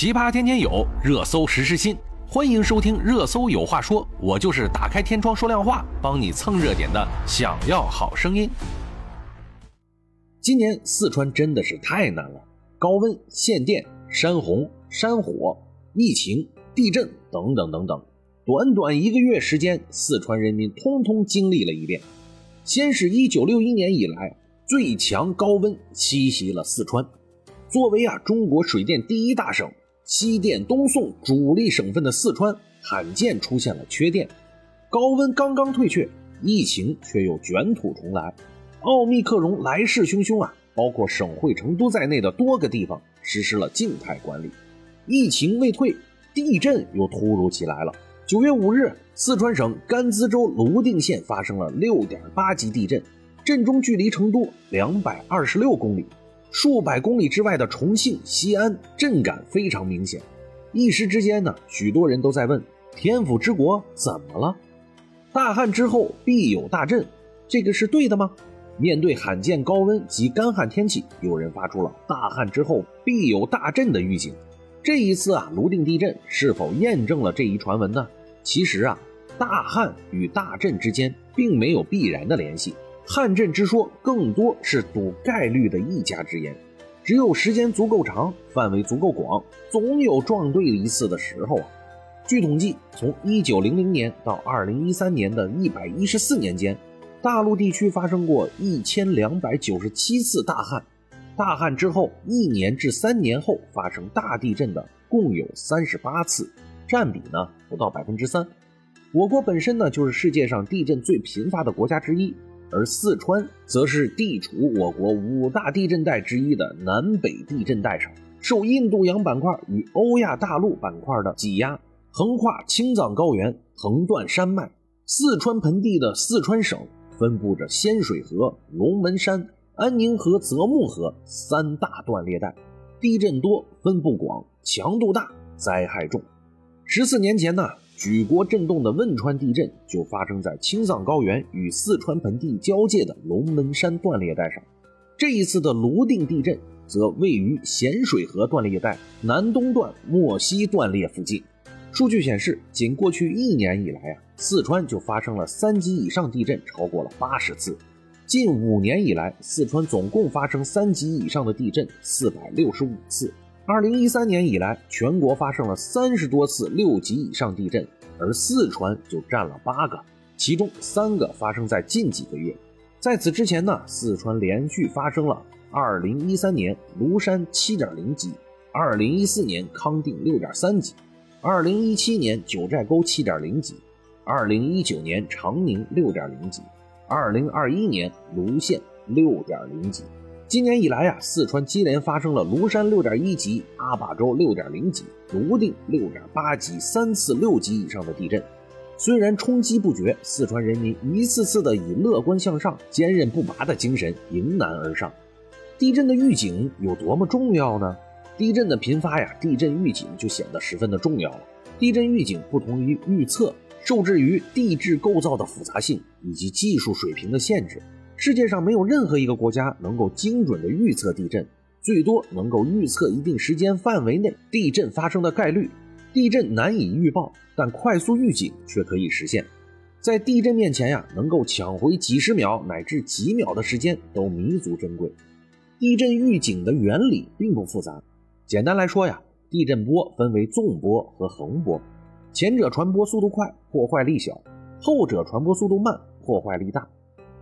奇葩天天有，热搜实时新，欢迎收听《热搜有话说》，我就是打开天窗说亮话，帮你蹭热点的。想要好声音。今年四川真的是太难了，高温、限电、山洪、山火、疫情、地震等等等等，短短一个月时间，四川人民通通经历了一遍。先是一九六一年以来最强高温侵袭了四川。作为啊中国水电第一大省、西电东送主力省份的四川，罕见出现了缺电。高温刚刚退却，疫情却又卷土重来。奥密克戎来势汹汹啊！包括省会成都在内的多个地方实施了静态管理。疫情未退，地震又突如其来了。九月五日，四川省甘孜州泸定县发生了六点八级地震，震中距离成都两百二十六公里。数百公里之外的重庆、西安震感非常明显，一时之间呢，许多人都在问：天府之国怎么了？大旱之后必有大震，这个是对的吗？面对罕见高温及干旱天气，有人发出了大旱之后必有大震的预警。这一次啊，泸定地震是否验证了这一传闻呢？其实啊，大旱与大震之间并没有必然的联系。旱震之说更多是赌概率的一家之言，只有时间足够长，范围足够广，总有撞对一次的时候啊。据统计，从一九零零年到二零一三年的一百一十四年间，大陆地区发生过一千两百九十七次大旱，大旱之后一年至三年后发生大地震的共有三十八次，占比呢不到百分之三。我国本身呢就是世界上地震最频发的国家之一。而四川则是地处我国五大地震带之一的南北地震带上，受印度洋板块与欧亚大陆板块的挤压，横跨青藏高原，横断山脉。四川盆地的四川省分布着仙水河、龙门山、安宁河、泽木河三大断裂带，地震多，分布广，强度大，灾害重。十四年前呢？举国震动的汶川地震就发生在青藏高原与四川盆地交界的龙门山断裂带上。这一次的泸定地震则位于咸水河断裂带南东段莫西断裂附近。数据显示，仅过去一年以来啊，四川就发生了三级以上地震超过了八十次。近五年以来，四川总共发生三级以上的地震四百六十五次。二零一三年以来，全国发生了三十多次六级以上地震，而四川就占了八个，其中三个发生在近几个月。在此之前呢，四川连续发生了二零一三年庐山七点零级，二零一四年康定六点三级，二零一七年九寨沟七点零级，二零一九年长宁六点零级，二零二一年泸县六点零级。今年以来呀，四川接连发生了庐山六点一级、阿坝州六点零级、泸定六点八级三次六级以上的地震。虽然冲击不绝，四川人民一次次的以乐观向上、坚韧不拔的精神迎难而上。地震的预警有多么重要呢？地震的频发呀，地震预警就显得十分的重要了。地震预警不同于预测，受制于地质构造的复杂性以及技术水平的限制。世界上没有任何一个国家能够精准的预测地震，最多能够预测一定时间范围内地震发生的概率。地震难以预报，但快速预警却可以实现。在地震面前呀，能够抢回几十秒乃至几秒的时间都弥足珍贵。地震预警的原理并不复杂，简单来说呀，地震波分为纵波和横波，前者传播速度快，破坏力小；后者传播速度慢，破坏力大。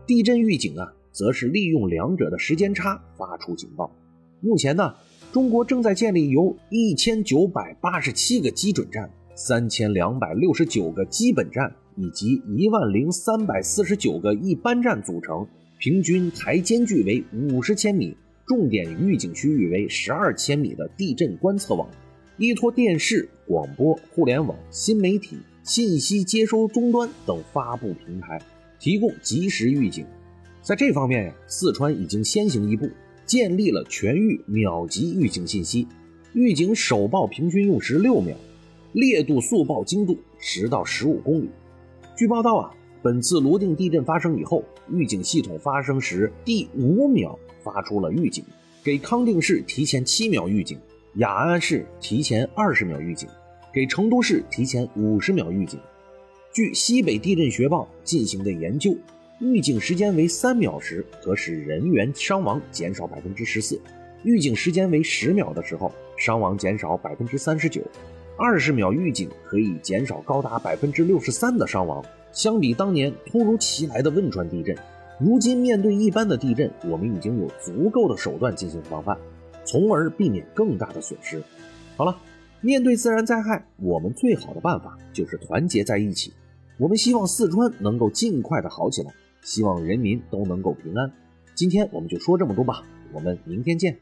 地震预警啊，则是利用两者的时间差发出警报。目前呢，中国正在建立由一千九百八十七个基准站、三千两百六十九个基本站以及一万零三百四十九个一般站组成，平均台间距为五十千米、重点预警区域为十二千米的地震观测网，依托电视、广播、互联网、新媒体、信息接收终端等发布平台。提供及时预警，在这方面呀，四川已经先行一步，建立了全域秒级预警信息，预警首报平均用时六秒，烈度速报精度十到十五公里。据报道啊，本次泸定地震发生以后，预警系统发生时第五秒发出了预警，给康定市提前七秒预警，雅安市提前二十秒预警，给成都市提前五十秒预警。据西北地震学报进行的研究，预警时间为三秒时，可使人员伤亡减少百分之十四；预警时间为十秒的时候，伤亡减少百分之三十九。二十秒预警可以减少高达百分之六十三的伤亡。相比当年突如其来的汶川地震，如今面对一般的地震，我们已经有足够的手段进行防范，从而避免更大的损失。好了，面对自然灾害，我们最好的办法就是团结在一起。我们希望四川能够尽快的好起来，希望人民都能够平安。今天我们就说这么多吧，我们明天见。